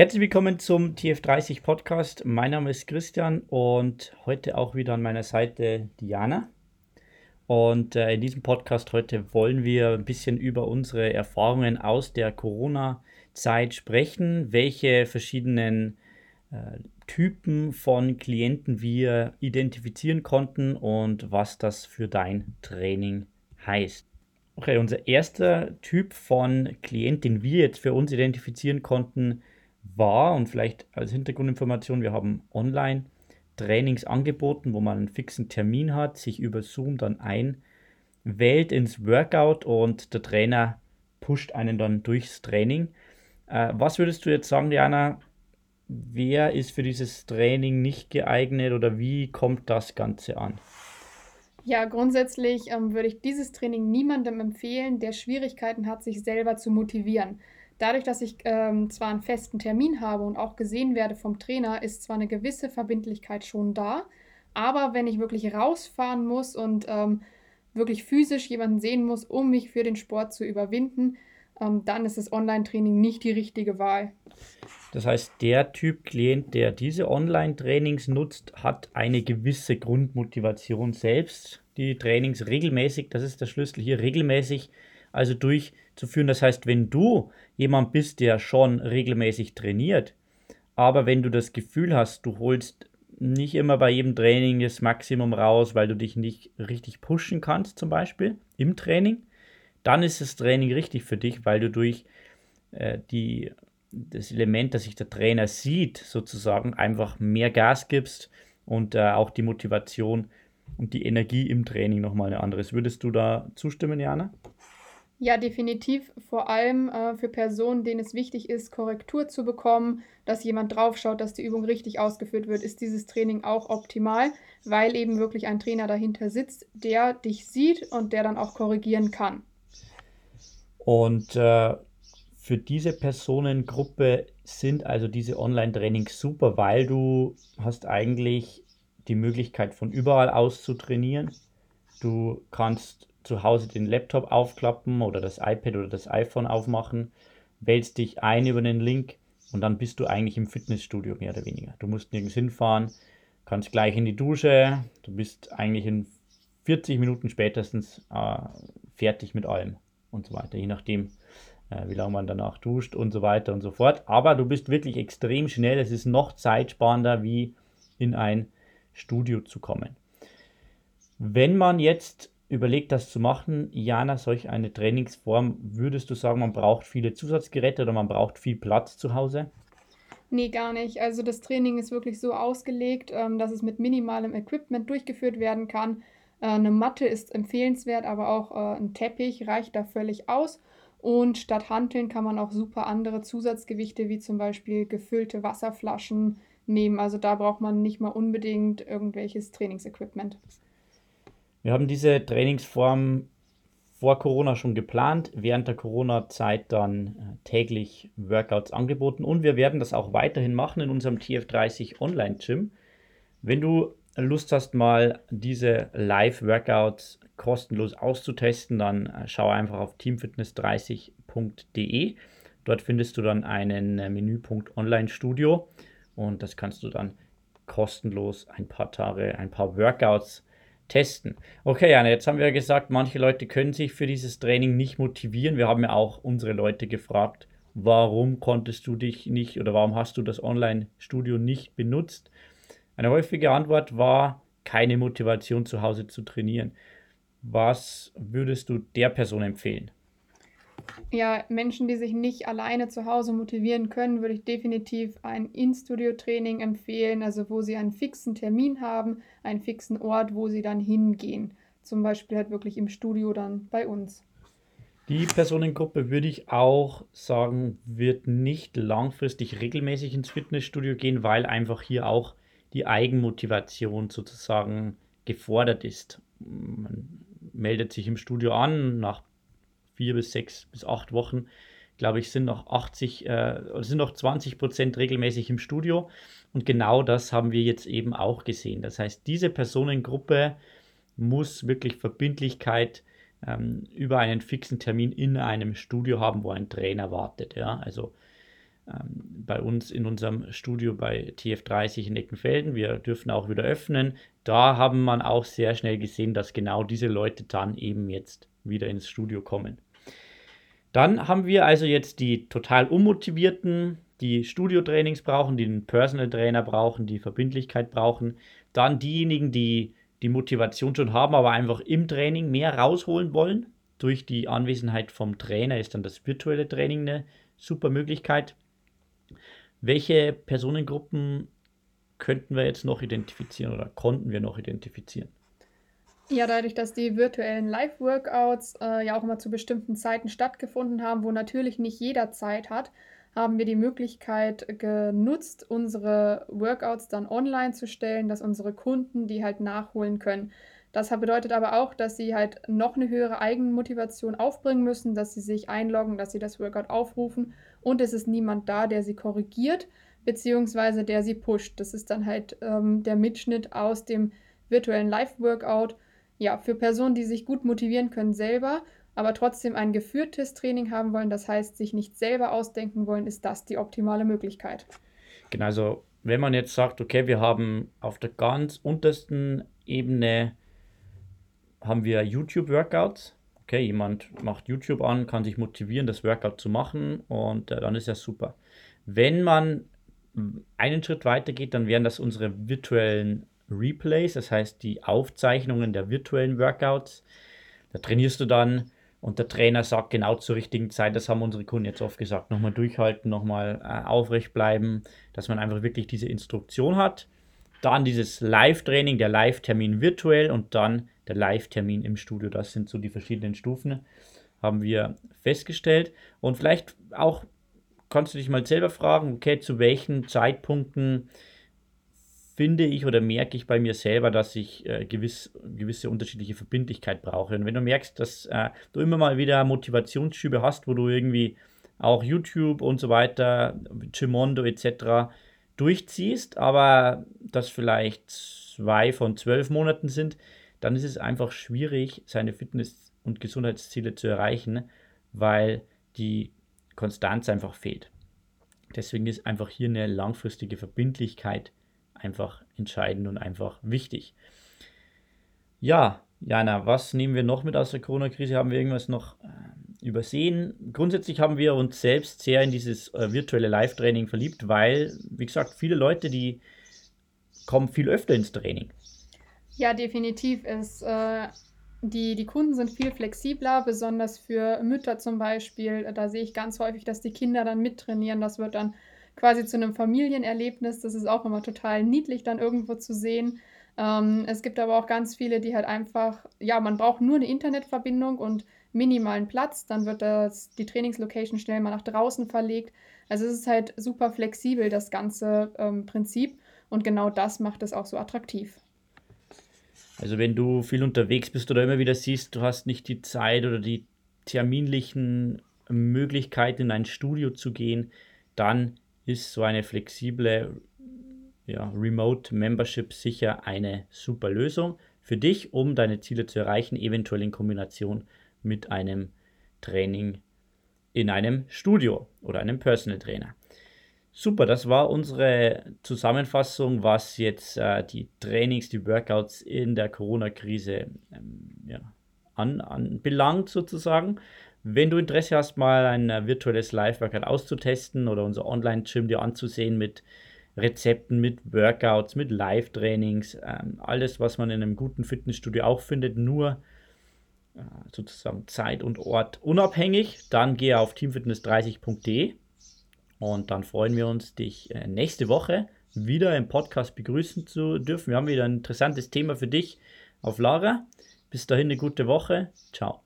Herzlich willkommen zum TF30 Podcast. Mein Name ist Christian und heute auch wieder an meiner Seite Diana. Und äh, in diesem Podcast heute wollen wir ein bisschen über unsere Erfahrungen aus der Corona-Zeit sprechen, welche verschiedenen äh, Typen von Klienten wir identifizieren konnten und was das für dein Training heißt. Okay, unser erster Typ von Klient, den wir jetzt für uns identifizieren konnten, war und vielleicht als Hintergrundinformation, wir haben online Trainings angeboten, wo man einen fixen Termin hat, sich über Zoom dann einwählt ins Workout und der Trainer pusht einen dann durchs Training. Äh, was würdest du jetzt sagen, Diana? Wer ist für dieses Training nicht geeignet oder wie kommt das Ganze an? Ja, grundsätzlich ähm, würde ich dieses Training niemandem empfehlen, der Schwierigkeiten hat, sich selber zu motivieren. Dadurch, dass ich ähm, zwar einen festen Termin habe und auch gesehen werde vom Trainer, ist zwar eine gewisse Verbindlichkeit schon da, aber wenn ich wirklich rausfahren muss und ähm, wirklich physisch jemanden sehen muss, um mich für den Sport zu überwinden, ähm, dann ist das Online-Training nicht die richtige Wahl. Das heißt, der Typ Klient, der diese Online-Trainings nutzt, hat eine gewisse Grundmotivation selbst, die Trainings regelmäßig, das ist der Schlüssel hier, regelmäßig also durchzuführen. Das heißt, wenn du jemand bist, der schon regelmäßig trainiert, aber wenn du das Gefühl hast, du holst nicht immer bei jedem Training das Maximum raus, weil du dich nicht richtig pushen kannst, zum Beispiel im Training, dann ist das Training richtig für dich, weil du durch äh, die, das Element, dass sich der Trainer sieht, sozusagen einfach mehr Gas gibst und äh, auch die Motivation und die Energie im Training nochmal eine andere ist. Würdest du da zustimmen, Jana? Ja, definitiv. Vor allem äh, für Personen, denen es wichtig ist, Korrektur zu bekommen, dass jemand draufschaut, dass die Übung richtig ausgeführt wird, ist dieses Training auch optimal, weil eben wirklich ein Trainer dahinter sitzt, der dich sieht und der dann auch korrigieren kann. Und äh, für diese Personengruppe sind also diese Online-Trainings super, weil du hast eigentlich die Möglichkeit von überall aus zu trainieren. Du kannst zu Hause den Laptop aufklappen oder das iPad oder das iPhone aufmachen, wählst dich ein über den Link und dann bist du eigentlich im Fitnessstudio mehr oder weniger. Du musst nirgends hinfahren, kannst gleich in die Dusche, du bist eigentlich in 40 Minuten spätestens äh, fertig mit allem und so weiter, je nachdem, äh, wie lange man danach duscht und so weiter und so fort. Aber du bist wirklich extrem schnell, es ist noch zeitsparender, wie in ein Studio zu kommen. Wenn man jetzt überlegt, das zu machen, Jana, solch eine Trainingsform, würdest du sagen, man braucht viele Zusatzgeräte oder man braucht viel Platz zu Hause? Nee, gar nicht. Also das Training ist wirklich so ausgelegt, ähm, dass es mit minimalem Equipment durchgeführt werden kann. Äh, eine Matte ist empfehlenswert, aber auch äh, ein Teppich reicht da völlig aus. Und statt Hanteln kann man auch super andere Zusatzgewichte wie zum Beispiel gefüllte Wasserflaschen nehmen. Also da braucht man nicht mal unbedingt irgendwelches Trainingsequipment. Wir haben diese Trainingsform vor Corona schon geplant, während der Corona-Zeit dann äh, täglich Workouts angeboten und wir werden das auch weiterhin machen in unserem TF30 Online-Gym. Wenn du Lust hast, mal diese Live-Workouts kostenlos auszutesten, dann äh, schau einfach auf teamfitness30.de. Dort findest du dann einen äh, Menüpunkt Online-Studio und das kannst du dann kostenlos ein paar Tage, ein paar Workouts testen. Okay, Anne, jetzt haben wir ja gesagt, manche Leute können sich für dieses Training nicht motivieren. Wir haben ja auch unsere Leute gefragt, warum konntest du dich nicht oder warum hast du das Online-Studio nicht benutzt? Eine häufige Antwort war, keine Motivation zu Hause zu trainieren. Was würdest du der Person empfehlen? Ja, Menschen, die sich nicht alleine zu Hause motivieren können, würde ich definitiv ein In-Studio-Training empfehlen, also wo sie einen fixen Termin haben, einen fixen Ort, wo sie dann hingehen. Zum Beispiel halt wirklich im Studio dann bei uns. Die Personengruppe würde ich auch sagen, wird nicht langfristig regelmäßig ins Fitnessstudio gehen, weil einfach hier auch die Eigenmotivation sozusagen gefordert ist. Man meldet sich im Studio an, nach vier bis sechs bis acht Wochen, glaube ich, sind noch 80, äh, sind noch 20 Prozent regelmäßig im Studio. Und genau das haben wir jetzt eben auch gesehen. Das heißt, diese Personengruppe muss wirklich Verbindlichkeit ähm, über einen fixen Termin in einem Studio haben, wo ein Trainer wartet. Ja? Also ähm, bei uns in unserem Studio bei TF30 in Eckenfelden. Wir dürfen auch wieder öffnen. Da haben man auch sehr schnell gesehen, dass genau diese Leute dann eben jetzt wieder ins Studio kommen. Dann haben wir also jetzt die total unmotivierten, die Studiotrainings brauchen, die einen Personal Trainer brauchen, die Verbindlichkeit brauchen. Dann diejenigen, die die Motivation schon haben, aber einfach im Training mehr rausholen wollen. Durch die Anwesenheit vom Trainer ist dann das virtuelle Training eine super Möglichkeit. Welche Personengruppen könnten wir jetzt noch identifizieren oder konnten wir noch identifizieren? Ja, dadurch, dass die virtuellen Live-Workouts äh, ja auch immer zu bestimmten Zeiten stattgefunden haben, wo natürlich nicht jeder Zeit hat, haben wir die Möglichkeit genutzt, unsere Workouts dann online zu stellen, dass unsere Kunden die halt nachholen können. Das bedeutet aber auch, dass sie halt noch eine höhere Eigenmotivation aufbringen müssen, dass sie sich einloggen, dass sie das Workout aufrufen und es ist niemand da, der sie korrigiert, beziehungsweise der sie pusht. Das ist dann halt ähm, der Mitschnitt aus dem virtuellen Live-Workout. Ja, für Personen, die sich gut motivieren können selber, aber trotzdem ein geführtes Training haben wollen, das heißt, sich nicht selber ausdenken wollen, ist das die optimale Möglichkeit. Genau, also wenn man jetzt sagt, okay, wir haben auf der ganz untersten Ebene haben wir YouTube-Workouts. Okay, jemand macht YouTube an, kann sich motivieren, das Workout zu machen und äh, dann ist ja super. Wenn man einen Schritt weiter geht, dann wären das unsere virtuellen Replays, das heißt die Aufzeichnungen der virtuellen Workouts. Da trainierst du dann und der Trainer sagt genau zur richtigen Zeit, das haben unsere Kunden jetzt oft gesagt, nochmal durchhalten, nochmal äh, aufrecht bleiben, dass man einfach wirklich diese Instruktion hat. Dann dieses Live-Training, der Live-Termin virtuell und dann der Live-Termin im Studio. Das sind so die verschiedenen Stufen, haben wir festgestellt. Und vielleicht auch kannst du dich mal selber fragen, okay, zu welchen Zeitpunkten finde ich oder merke ich bei mir selber, dass ich äh, gewiss, gewisse unterschiedliche Verbindlichkeit brauche. Und wenn du merkst, dass äh, du immer mal wieder Motivationsschübe hast, wo du irgendwie auch YouTube und so weiter, Gimondo etc. durchziehst, aber das vielleicht zwei von zwölf Monaten sind, dann ist es einfach schwierig, seine Fitness- und Gesundheitsziele zu erreichen, weil die Konstanz einfach fehlt. Deswegen ist einfach hier eine langfristige Verbindlichkeit einfach entscheidend und einfach wichtig. Ja, Jana, was nehmen wir noch mit aus der Corona-Krise? Haben wir irgendwas noch äh, übersehen? Grundsätzlich haben wir uns selbst sehr in dieses äh, virtuelle Live-Training verliebt, weil, wie gesagt, viele Leute, die kommen viel öfter ins Training. Ja, definitiv. Es, äh, die, die Kunden sind viel flexibler, besonders für Mütter zum Beispiel. Da sehe ich ganz häufig, dass die Kinder dann mittrainieren. Das wird dann quasi zu einem Familienerlebnis. Das ist auch immer total niedlich dann irgendwo zu sehen. Ähm, es gibt aber auch ganz viele, die halt einfach, ja, man braucht nur eine Internetverbindung und minimalen Platz. Dann wird das, die Trainingslocation schnell mal nach draußen verlegt. Also es ist halt super flexibel, das ganze ähm, Prinzip. Und genau das macht es auch so attraktiv. Also wenn du viel unterwegs bist oder immer wieder siehst, du hast nicht die Zeit oder die terminlichen Möglichkeiten in ein Studio zu gehen, dann ist so eine flexible ja, Remote Membership sicher eine super Lösung für dich, um deine Ziele zu erreichen, eventuell in Kombination mit einem Training in einem Studio oder einem Personal Trainer. Super, das war unsere Zusammenfassung, was jetzt äh, die Trainings, die Workouts in der Corona-Krise ähm, ja, an, anbelangt sozusagen. Wenn du Interesse hast, mal ein äh, virtuelles Live-Workout auszutesten oder unser Online-Gym dir anzusehen mit Rezepten, mit Workouts, mit Live-Trainings, ähm, alles, was man in einem guten Fitnessstudio auch findet, nur äh, sozusagen Zeit und Ort unabhängig, dann gehe auf teamfitness30.de und dann freuen wir uns, dich äh, nächste Woche wieder im Podcast begrüßen zu dürfen. Wir haben wieder ein interessantes Thema für dich auf Lager. Bis dahin eine gute Woche. Ciao.